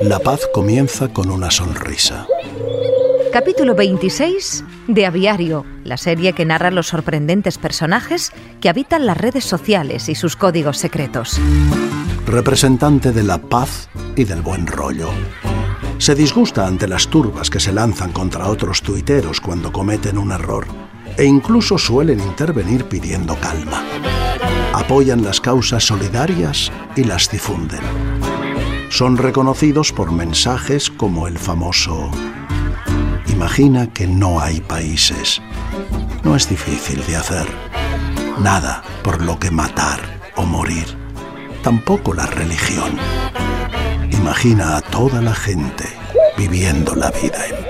La paz comienza con una sonrisa. Capítulo 26 de Aviario, la serie que narra los sorprendentes personajes que habitan las redes sociales y sus códigos secretos. Representante de la paz y del buen rollo. Se disgusta ante las turbas que se lanzan contra otros tuiteros cuando cometen un error e incluso suelen intervenir pidiendo calma. Apoyan las causas solidarias y las difunden. Son reconocidos por mensajes como el famoso Imagina que no hay países. No es difícil de hacer. Nada por lo que matar o morir. Tampoco la religión. Imagina a toda la gente viviendo la vida en